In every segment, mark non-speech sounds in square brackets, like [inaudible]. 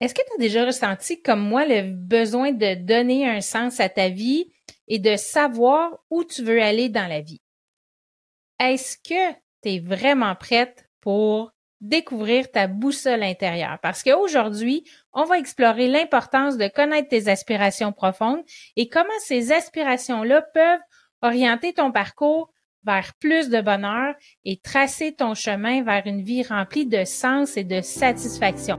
Est-ce que tu as déjà ressenti comme moi le besoin de donner un sens à ta vie et de savoir où tu veux aller dans la vie? Est-ce que tu es vraiment prête pour découvrir ta boussole intérieure? Parce qu'aujourd'hui, on va explorer l'importance de connaître tes aspirations profondes et comment ces aspirations-là peuvent orienter ton parcours vers plus de bonheur et tracer ton chemin vers une vie remplie de sens et de satisfaction.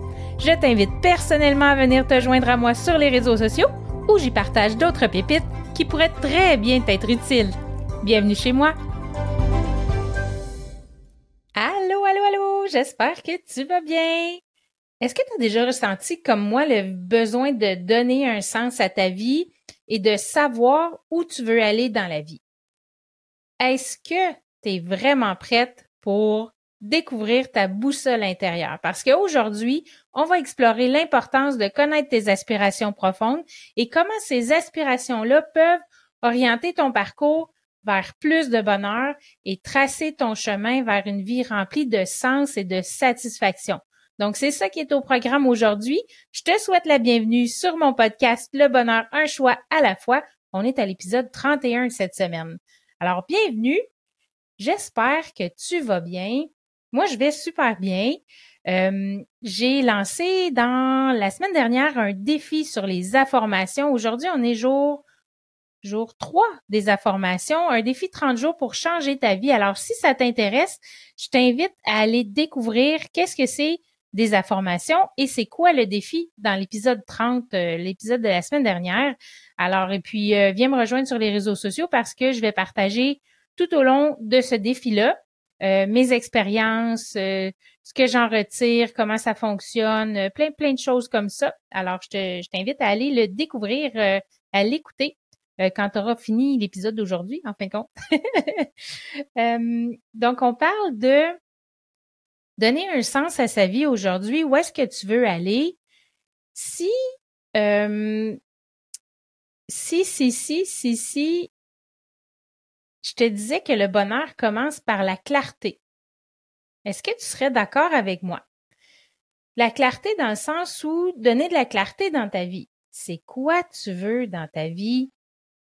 je t'invite personnellement à venir te joindre à moi sur les réseaux sociaux où j'y partage d'autres pépites qui pourraient très bien t'être utiles. Bienvenue chez moi. Allô, allô, allô, j'espère que tu vas bien. Est-ce que tu as déjà ressenti comme moi le besoin de donner un sens à ta vie et de savoir où tu veux aller dans la vie? Est-ce que tu es vraiment prête pour découvrir ta boussole intérieure. Parce qu'aujourd'hui, on va explorer l'importance de connaître tes aspirations profondes et comment ces aspirations-là peuvent orienter ton parcours vers plus de bonheur et tracer ton chemin vers une vie remplie de sens et de satisfaction. Donc, c'est ça qui est au programme aujourd'hui. Je te souhaite la bienvenue sur mon podcast Le bonheur, un choix à la fois. On est à l'épisode 31 cette semaine. Alors, bienvenue. J'espère que tu vas bien. Moi, je vais super bien. Euh, j'ai lancé dans la semaine dernière un défi sur les affirmations. Aujourd'hui, on est jour jour 3 des affirmations, un défi 30 jours pour changer ta vie. Alors, si ça t'intéresse, je t'invite à aller découvrir qu'est-ce que c'est des affirmations et c'est quoi le défi dans l'épisode 30, euh, l'épisode de la semaine dernière. Alors, et puis, euh, viens me rejoindre sur les réseaux sociaux parce que je vais partager tout au long de ce défi-là euh, mes expériences, euh, ce que j'en retire, comment ça fonctionne, euh, plein plein de choses comme ça. Alors je t'invite à aller le découvrir, à l'écouter quand tu auras fini l'épisode d'aujourd'hui, en fin de compte. [laughs] donc on parle de donner un sens à sa vie aujourd'hui. Où est-ce que tu veux aller? Si si si si si si je te disais que le bonheur commence par la clarté. Est-ce que tu serais d'accord avec moi? La clarté dans le sens où donner de la clarté dans ta vie. C'est quoi tu veux dans ta vie?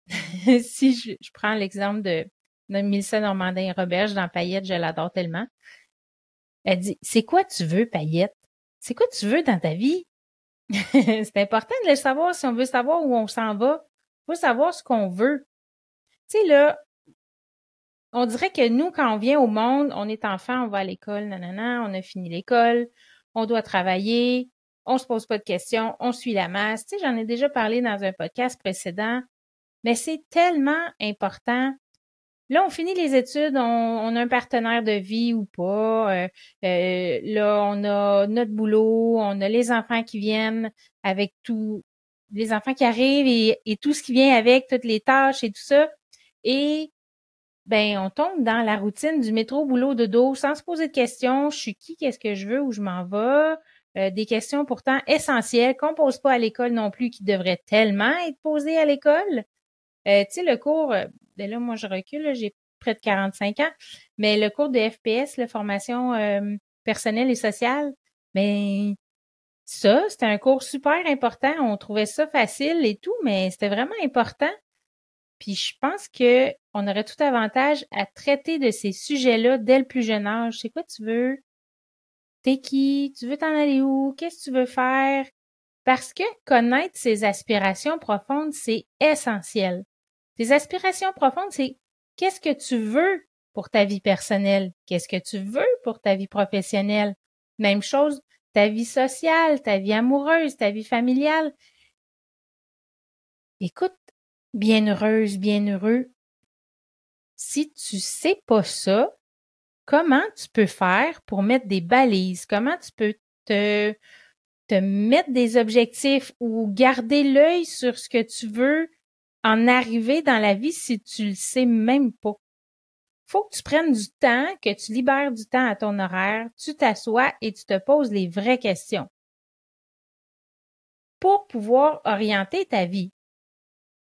[laughs] si je, prends l'exemple de, de Mélissa Normandin-Roberge dans Paillette, je l'adore tellement. Elle dit, c'est quoi tu veux, Paillette? C'est quoi tu veux dans ta vie? [laughs] c'est important de le savoir si on veut savoir où on s'en va. Il faut savoir ce qu'on veut. Tu sais, là, on dirait que nous, quand on vient au monde, on est enfant, on va à l'école, nanana, on a fini l'école, on doit travailler, on se pose pas de questions, on suit la masse. Tu sais, j'en ai déjà parlé dans un podcast précédent, mais c'est tellement important. Là, on finit les études, on, a un partenaire de vie ou pas. Euh, euh, là, on a notre boulot, on a les enfants qui viennent avec tout, les enfants qui arrivent et, et tout ce qui vient avec, toutes les tâches et tout ça. Et ben on tombe dans la routine du métro boulot de dos sans se poser de questions. Je suis qui, qu'est-ce que je veux, où je m'en vais? Euh, des questions pourtant essentielles qu'on pose pas à l'école non plus, qui devraient tellement être posées à l'école. Euh, tu sais, le cours, euh, ben là, moi je recule, j'ai près de 45 ans, mais le cours de FPS, la formation personnelle et sociale, ben ça, c'était un cours super important. On trouvait ça facile et tout, mais c'était vraiment important. Puis je pense que on aurait tout avantage à traiter de ces sujets-là dès le plus jeune âge. C'est quoi tu veux? T'es qui? Tu veux t'en aller où? Qu'est-ce que tu veux faire? Parce que connaître ses aspirations profondes, c'est essentiel. Tes aspirations profondes, c'est qu'est-ce que tu veux pour ta vie personnelle? Qu'est-ce que tu veux pour ta vie professionnelle? Même chose, ta vie sociale, ta vie amoureuse, ta vie familiale. Écoute, bien heureuse, bien heureux, si tu sais pas ça, comment tu peux faire pour mettre des balises? Comment tu peux te, te mettre des objectifs ou garder l'œil sur ce que tu veux en arriver dans la vie si tu le sais même pas? Faut que tu prennes du temps, que tu libères du temps à ton horaire, tu t'assois et tu te poses les vraies questions pour pouvoir orienter ta vie,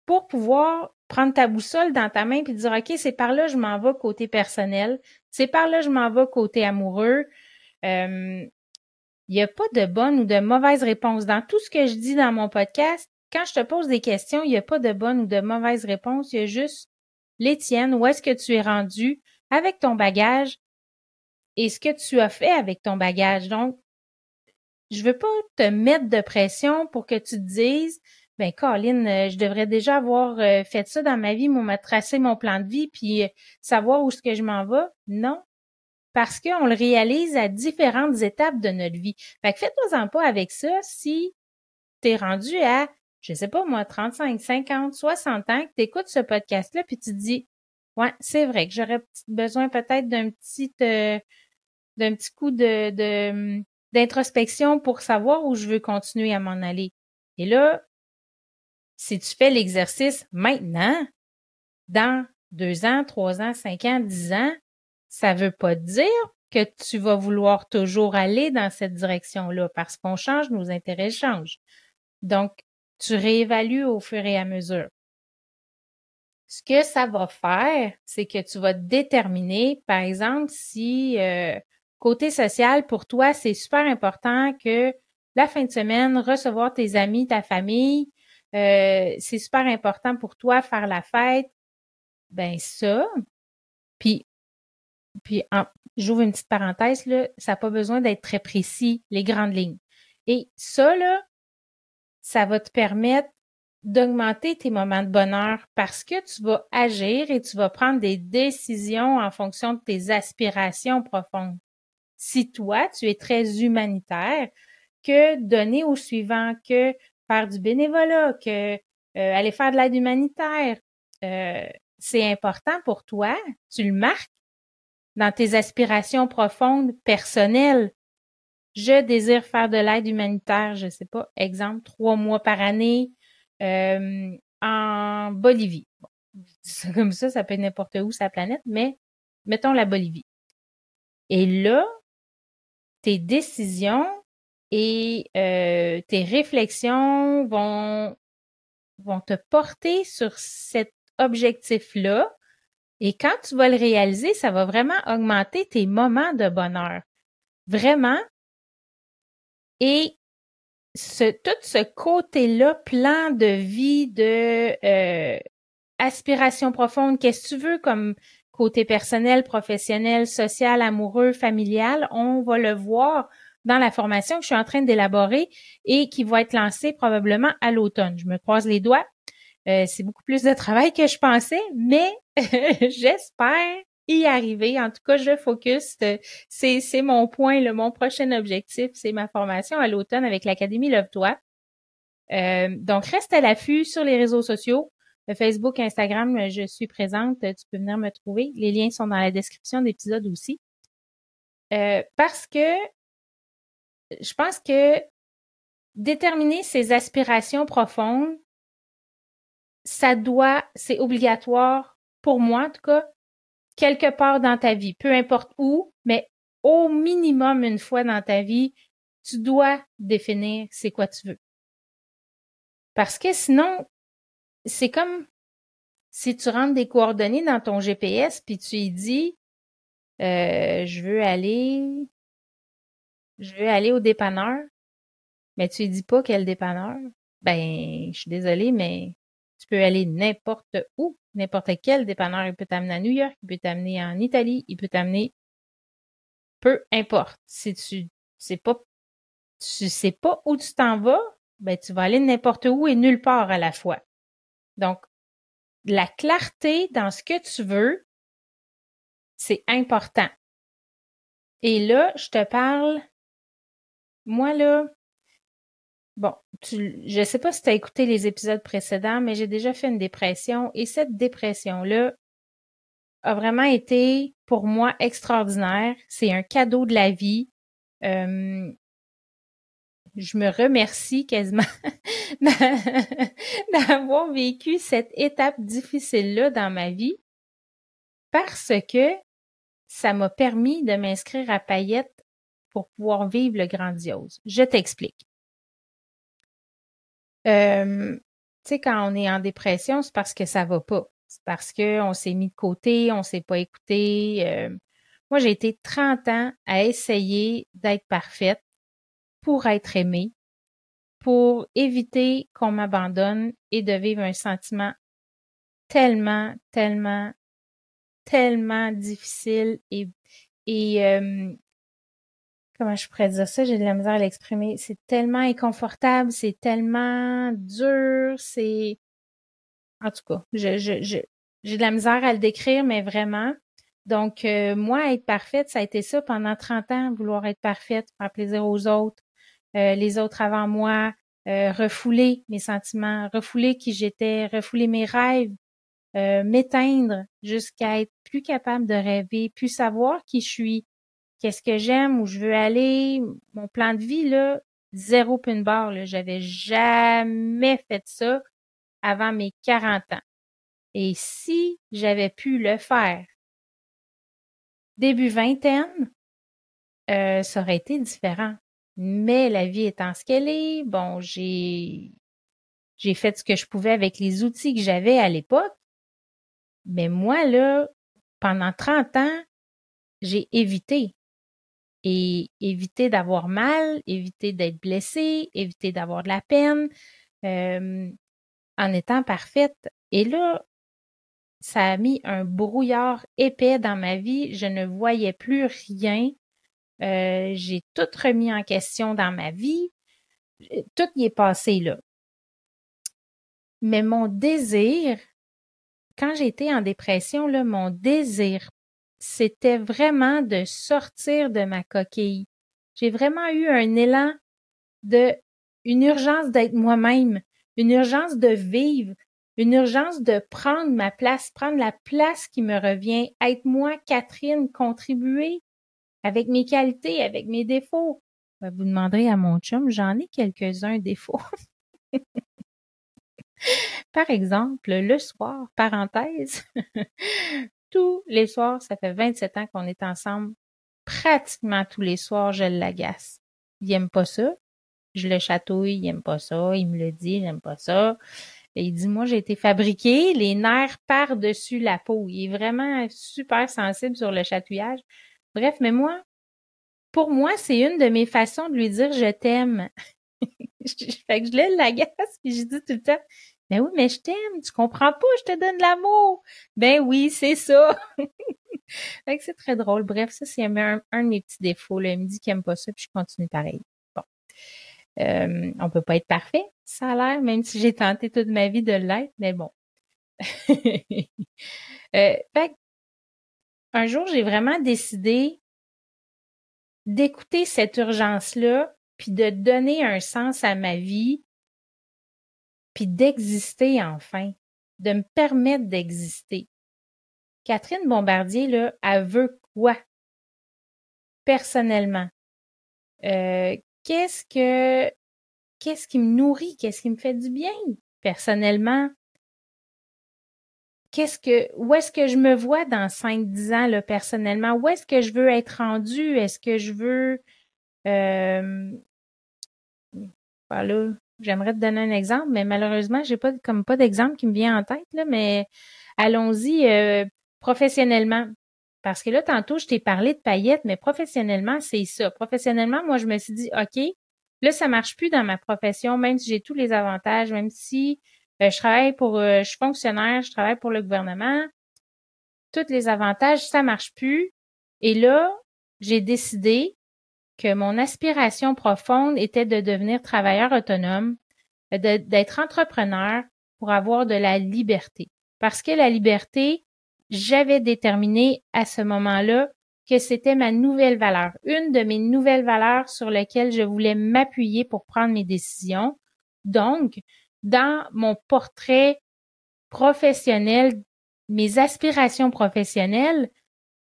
pour pouvoir prendre ta boussole dans ta main puis dire OK, c'est par là je m'en vais côté personnel, c'est par là je m'en vais côté amoureux. Euh, il n'y a pas de bonne ou de mauvaise réponse. Dans tout ce que je dis dans mon podcast, quand je te pose des questions, il n'y a pas de bonne ou de mauvaise réponse. Il y a juste les tiennes, où est-ce que tu es rendu avec ton bagage et ce que tu as fait avec ton bagage? Donc, je veux pas te mettre de pression pour que tu te dises ben Colin, euh, je devrais déjà avoir euh, fait ça dans ma vie, m'a tracé mon plan de vie, puis euh, savoir où est-ce que je m'en vais. Non, parce qu'on le réalise à différentes étapes de notre vie. Fait que fais-toi-en pas avec ça si t'es rendu à, je sais pas moi, 35, 50, 60 ans, que t'écoutes ce podcast-là, puis tu te dis, ouais, c'est vrai que j'aurais besoin peut-être d'un petit, coup de, de d'introspection pour savoir où je veux continuer à m'en aller. Et là, si tu fais l'exercice maintenant, dans deux ans, trois ans, cinq ans, dix ans, ça veut pas dire que tu vas vouloir toujours aller dans cette direction-là parce qu'on change, nos intérêts changent. Donc, tu réévalues au fur et à mesure. Ce que ça va faire, c'est que tu vas déterminer, par exemple, si euh, côté social, pour toi, c'est super important que la fin de semaine, recevoir tes amis, ta famille, euh, c'est super important pour toi faire la fête, ben ça. Puis, puis j'ouvre une petite parenthèse, là, ça n'a pas besoin d'être très précis, les grandes lignes. Et ça, là, ça va te permettre d'augmenter tes moments de bonheur parce que tu vas agir et tu vas prendre des décisions en fonction de tes aspirations profondes. Si toi, tu es très humanitaire, que donner au suivant, que faire du bénévolat, que euh, aller faire de l'aide humanitaire, euh, c'est important pour toi, tu le marques dans tes aspirations profondes personnelles. Je désire faire de l'aide humanitaire, je sais pas, exemple, trois mois par année euh, en Bolivie. Bon, comme ça, ça peut être n'importe où sa planète, mais mettons la Bolivie. Et là, tes décisions et euh, tes réflexions vont, vont te porter sur cet objectif-là. Et quand tu vas le réaliser, ça va vraiment augmenter tes moments de bonheur. Vraiment. Et ce, tout ce côté-là, plan de vie, de euh, aspiration profonde, qu'est-ce que tu veux comme côté personnel, professionnel, social, amoureux, familial, on va le voir dans la formation que je suis en train d'élaborer et qui va être lancée probablement à l'automne. Je me croise les doigts. Euh, c'est beaucoup plus de travail que je pensais, mais [laughs] j'espère y arriver. En tout cas, je focus. Euh, c'est, c'est mon point, le, mon prochain objectif, c'est ma formation à l'automne avec l'Académie Love-toi. Euh, donc, reste à l'affût sur les réseaux sociaux. Facebook, Instagram, je suis présente. Tu peux venir me trouver. Les liens sont dans la description d'épisode aussi. parce que je pense que déterminer ses aspirations profondes, ça doit, c'est obligatoire pour moi en tout cas, quelque part dans ta vie, peu importe où, mais au minimum une fois dans ta vie, tu dois définir c'est quoi tu veux. Parce que sinon, c'est comme si tu rentres des coordonnées dans ton GPS puis tu y dis euh, je veux aller je veux aller au dépanneur, mais tu lui dis pas quel dépanneur, ben, je suis désolée, mais tu peux aller n'importe où, n'importe quel dépanneur. Il peut t'amener à New York, il peut t'amener en Italie, il peut t'amener peu importe. Si tu sais pas, tu sais pas où tu t'en vas, ben tu vas aller n'importe où et nulle part à la fois. Donc, la clarté dans ce que tu veux, c'est important. Et là, je te parle, moi là, bon, tu, je sais pas si tu as écouté les épisodes précédents, mais j'ai déjà fait une dépression et cette dépression-là a vraiment été pour moi extraordinaire. C'est un cadeau de la vie. Je me remercie quasiment [laughs] [laughs] d'avoir vécu cette étape difficile-là dans ma vie parce que ça m'a permis de m'inscrire à Payette pour pouvoir vivre le grandiose. Je t'explique. Euh, tu sais, quand on est en dépression, c'est parce que ça va pas. C'est parce qu'on s'est mis de côté, on s'est pas écouté. Euh, moi, j'ai été 30 ans à essayer d'être parfaite pour être aimée, pour éviter qu'on m'abandonne et de vivre un sentiment tellement, tellement, tellement difficile et, et euh, comment je pourrais dire ça, j'ai de la misère à l'exprimer. C'est tellement inconfortable, c'est tellement dur, c'est en tout cas, j'ai de la misère à le décrire, mais vraiment. Donc, euh, moi, être parfaite, ça a été ça pendant 30 ans, vouloir être parfaite, faire plaisir aux autres, euh, les autres avant moi, euh, refouler mes sentiments, refouler qui j'étais, refouler mes rêves, m'éteindre jusqu'à être plus capable de rêver, plus savoir qui je suis, qu'est-ce que j'aime, où je veux aller, mon plan de vie, là, zéro pin bar, là. J'avais jamais fait ça avant mes 40 ans. Et si j'avais pu le faire début vingtaine, euh, ça aurait été différent. Mais la vie étant ce qu'elle est, bon, j'ai j'ai fait ce que je pouvais avec les outils que j'avais à l'époque. Mais moi, là, pendant 30 ans, j'ai évité et éviter d'avoir mal, éviter d'être blessé, éviter d'avoir de la peine, en étant parfaite. Et là, ça a mis un brouillard épais dans ma vie. Je ne voyais plus rien. J'ai tout remis en question dans ma vie. Tout y est passé là. Mais mon désir, quand j'étais en dépression, là, mon désir c'était vraiment de sortir de ma coquille. J'ai vraiment eu un élan de, une urgence d'être moi-même, une urgence de vivre, une urgence de prendre ma place, prendre la place qui me revient, être moi, Catherine, contribuer avec mes qualités, avec mes défauts. Vous demanderez à mon chum, j'en ai quelques-uns défauts. [laughs] Par exemple, le soir, parenthèse, [laughs] tous les soirs. Ça fait 27 ans qu'on est ensemble. Pratiquement tous les soirs, je l'agace. Il aime pas ça. Je le chatouille, il aime pas ça. Il me le dit, il pas ça. Et il dit, moi, j'ai été fabriqué, les nerfs par-dessus la peau. Il est vraiment super sensible sur le chatouillage. Bref, mais moi, pour moi, c'est une de mes façons de lui dire je t'aime. [laughs] fait que je l'agace, puis je dis tout le temps, ben oui, mais je t'aime, tu comprends pas, je te donne l'amour. Ben oui, c'est ça. [laughs] fait que c'est très drôle. Bref, ça, c'est un, de mes petits défauts. Là. Il me dit qu'il aime pas ça, puis je continue pareil. Bon. Euh, on peut pas être parfait, ça a l'air, même si j'ai tenté toute ma vie de l'être, mais bon. [laughs] euh, fait un jour, j'ai vraiment décidé d'écouter cette urgence-là, puis de donner un sens à ma vie puis d'exister enfin, de me permettre d'exister. Catherine Bombardier, là, elle veut quoi? Personnellement. Euh, qu'est-ce que qu'est-ce qui me nourrit? Qu'est-ce qui me fait du bien? Personnellement. Qu'est-ce que où est-ce que je me vois dans 5-10 ans là, personnellement? Où est-ce que je veux être rendue? Est-ce que je veux euh, voilà, J'aimerais te donner un exemple, mais malheureusement, j'ai pas comme pas d'exemple qui me vient en tête, là, mais allons-y euh, professionnellement. Parce que là, tantôt, je t'ai parlé de paillettes, mais professionnellement, c'est ça. Professionnellement, moi, je me suis dit, OK, là, ça marche plus dans ma profession, même si j'ai tous les avantages, même si euh, je travaille pour, euh, je suis fonctionnaire, je travaille pour le gouvernement, tous les avantages, ça marche plus. Et là, j'ai décidé que mon aspiration profonde était de devenir travailleur autonome, d'être entrepreneur pour avoir de la liberté. Parce que la liberté, j'avais déterminé à ce moment-là que c'était ma nouvelle valeur, une de mes nouvelles valeurs sur lesquelles je voulais m'appuyer pour prendre mes décisions. Donc, dans mon portrait professionnel, mes aspirations professionnelles,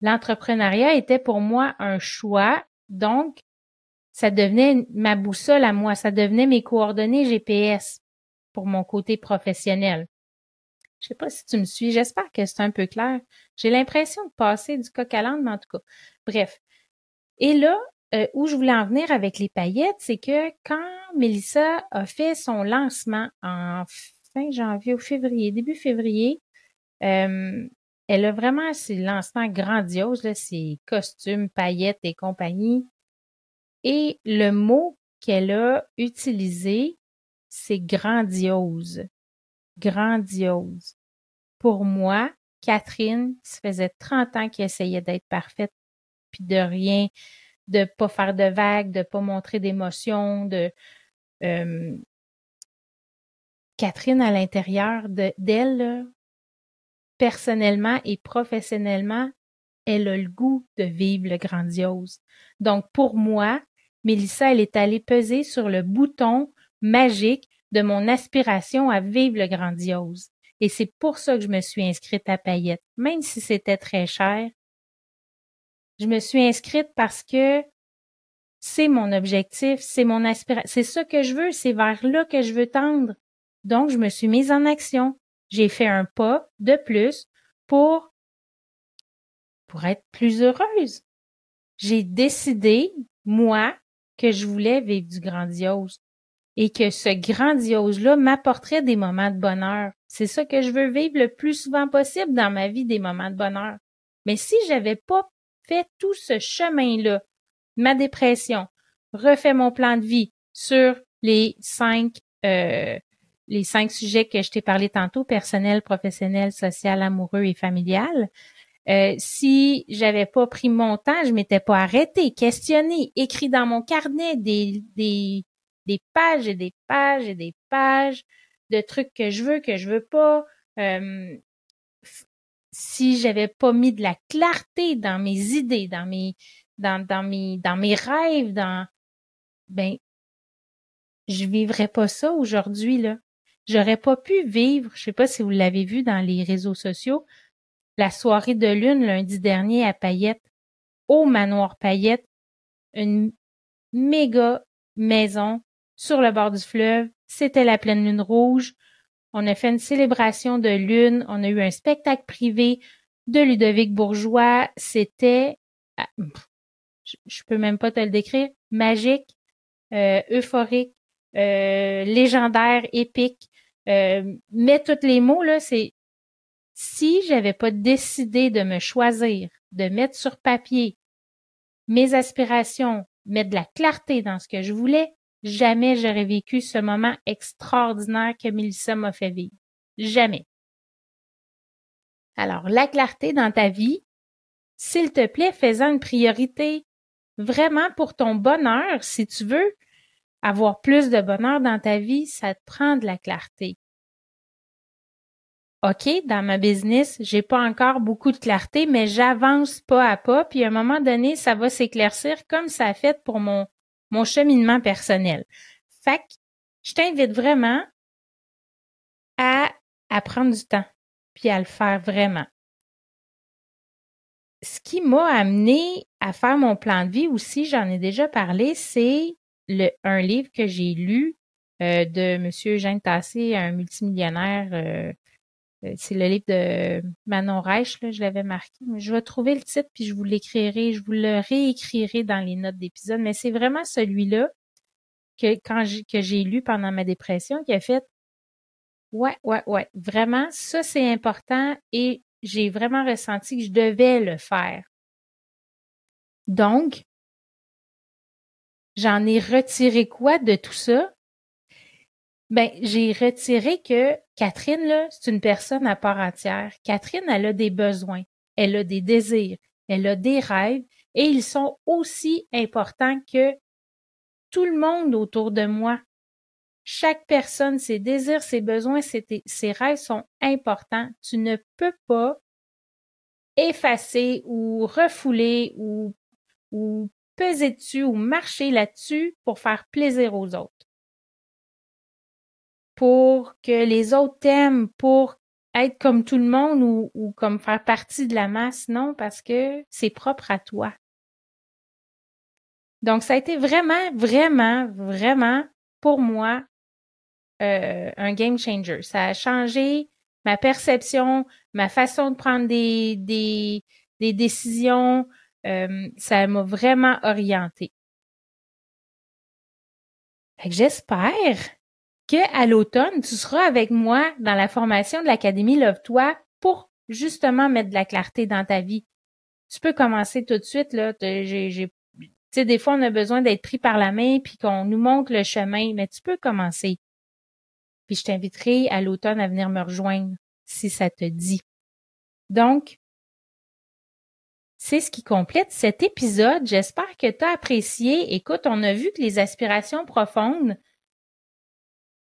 l'entrepreneuriat était pour moi un choix. Donc, ça devenait ma boussole à moi, ça devenait mes coordonnées GPS pour mon côté professionnel. Je sais pas si tu me suis, j'espère que c'est un peu clair. J'ai l'impression de passer du coq à l'âne, mais en tout cas. Bref. Et là, euh, où je voulais en venir avec les paillettes, c'est que quand Melissa a fait son lancement en fin janvier ou février, début février, euh, elle a vraiment ses lancements grandioses, là, ses costumes, paillettes et compagnie. Et le mot qu'elle a utilisé, c'est grandiose. Grandiose. Pour moi, Catherine, ça faisait 30 ans qu'elle essayait d'être parfaite, puis de rien, de pas faire de vagues, de pas montrer d'émotions, de euh, Catherine à l'intérieur d'elle, personnellement et professionnellement, elle a le goût de vivre le grandiose. Donc pour moi, Mélissa, elle est allée peser sur le bouton magique de mon aspiration à vivre le grandiose. Et c'est pour ça que je me suis inscrite à Payette, même si c'était très cher. Je me suis inscrite parce que c'est mon objectif, c'est mon aspiration, c'est ça que je veux, c'est vers là que je veux tendre. Donc, je me suis mise en action. J'ai fait un pas de plus pour, pour être plus heureuse. J'ai décidé, moi, que je voulais vivre du grandiose et que ce grandiose-là m'apporterait des moments de bonheur. C'est ça que je veux vivre le plus souvent possible dans ma vie, des moments de bonheur. Mais si j'avais pas fait tout ce chemin-là, ma dépression, refait mon plan de vie sur les cinq euh, les cinq sujets que je t'ai parlé tantôt, personnel, professionnel, social, amoureux et familial. Euh, si j'avais pas pris mon temps, je m'étais pas arrêté, questionné, écrit dans mon carnet des, des, des pages et des pages et des pages de trucs que je veux, que je veux pas. Euh, si j'avais pas mis de la clarté dans mes idées, dans mes, dans, dans mes, dans mes rêves, dans, ben, je vivrais pas ça aujourd'hui, là. J'aurais pas pu vivre, je sais pas si vous l'avez vu dans les réseaux sociaux, la soirée de lune lundi dernier à Payette, au manoir Payette, une méga maison sur le bord du fleuve. C'était la pleine lune rouge. On a fait une célébration de lune. On a eu un spectacle privé de Ludovic Bourgeois. C'était, ah, je peux même pas te le décrire, magique, euh, euphorique, euh, légendaire, épique. Euh, mais tous les mots, là, c'est si j'avais pas décidé de me choisir, de mettre sur papier mes aspirations, mettre de la clarté dans ce que je voulais, jamais j'aurais vécu ce moment extraordinaire que Mélissa m'a fait vivre. Jamais. Alors, la clarté dans ta vie, s'il te plaît, fais-en une priorité. Vraiment pour ton bonheur, si tu veux, avoir plus de bonheur dans ta vie, ça te prend de la clarté. OK, dans ma business, j'ai pas encore beaucoup de clarté, mais j'avance pas à pas, puis à un moment donné, ça va s'éclaircir comme ça a fait pour mon, cheminement personnel. Fait que je t'invite vraiment à, à prendre du temps, puis à le faire vraiment. Ce qui m'a amené à faire mon plan de vie aussi, j'en ai déjà parlé, c'est un livre que j'ai lu euh, de Monsieur Eugène Tassé, un multimillionnaire. Euh, euh, c'est le livre de Manon Reich, là, je l'avais marqué. Je vais trouver le titre puis je vous l'écrirai, je vous le réécrirai dans les notes d'épisode. Mais c'est vraiment celui-là que que j'ai lu pendant ma dépression qui a fait Ouais, ouais, ouais. Vraiment, ça c'est important et j'ai vraiment ressenti que je devais le faire. Donc, J'en ai retiré quoi de tout ça? Ben, j'ai retiré que Catherine, là, c'est une personne à part entière. Catherine, elle a des besoins, elle a des désirs, elle a des rêves, et ils sont aussi importants que tout le monde autour de moi. Chaque personne, ses désirs, ses besoins, ses, rêves sont importants. Tu ne peux pas effacer ou refouler ou, ou peser dessus ou marcher là-dessus pour faire plaisir aux autres? Pour que les autres t'aiment, pour être comme tout le monde ou, comme faire partie de la masse, non, parce que c'est propre à toi. Donc, ça a été vraiment, vraiment, vraiment, pour moi, euh, un game changer. Ça a changé ma perception, ma façon de prendre des, des décisions. Euh, ça m'a vraiment orienté. J'espère que à l'automne, tu seras avec moi dans la formation de l'Académie Love-toi pour justement mettre de la clarté dans ta vie. Tu peux commencer tout de suite, là. Tu sais, des fois, on a besoin d'être pris par la main puis qu'on nous montre le chemin, mais tu peux commencer. Puis je t'inviterai à l'automne à venir me rejoindre si ça te dit. Donc, c'est ce qui complète cet épisode. J'espère que tu as apprécié. Écoute, on a vu que les aspirations profondes,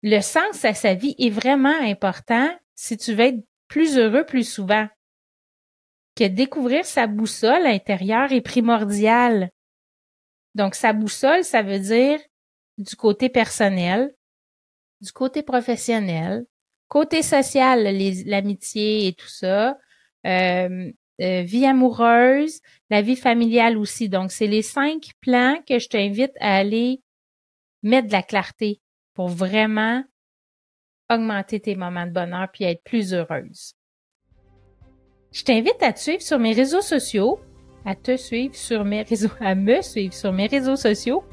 le sens à sa vie est vraiment important si tu veux être plus heureux plus souvent. Que découvrir sa boussole intérieure est primordial. Donc, sa boussole, ça veut dire du côté personnel, du côté professionnel, côté social, l'amitié et tout ça, euh, vie amoureuse, la vie familiale aussi. Donc, c'est les cinq plans que je t'invite à aller mettre de la clarté pour vraiment augmenter tes moments de bonheur puis être plus heureuse. Je t'invite à te suivre sur mes réseaux sociaux à te suivre sur mes réseaux, à me suivre sur mes réseaux sociaux.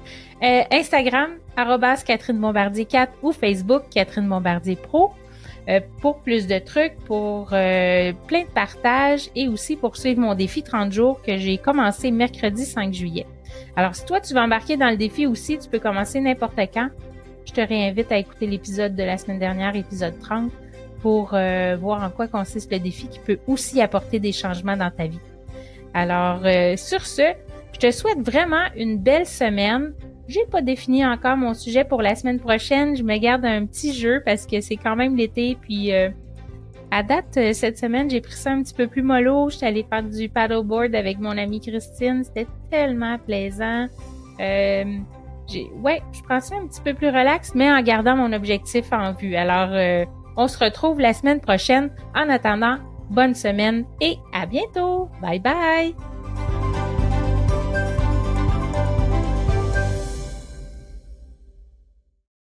Euh, Instagram, arrobas Catherine Bombardier 4 ou Facebook, Catherine Bombardier Pro. Euh, pour plus de trucs, pour euh, plein de partages et aussi pour suivre mon défi 30 jours que j'ai commencé mercredi 5 juillet. Alors, si toi, tu veux embarquer dans le défi aussi, tu peux commencer n'importe quand. Je te réinvite à écouter l'épisode de la semaine dernière, épisode 30, pour voir en quoi consiste le défi qui peut aussi apporter des changements dans ta vie. Alors, euh, sur ce, je te souhaite vraiment une belle semaine. J'ai pas défini encore mon sujet pour la semaine prochaine. Je me garde un petit jeu parce que c'est quand même l'été. Puis, euh, à date, euh, cette semaine, j'ai pris ça un petit peu plus mollo. J'étais allée faire du paddleboard avec mon amie Christine. C'était tellement plaisant. Euh, ouais, je prends ça un petit peu plus relax, mais en gardant mon objectif en vue. Alors, on se retrouve la semaine prochaine. En attendant, bonne semaine et à bientôt. Bye bye.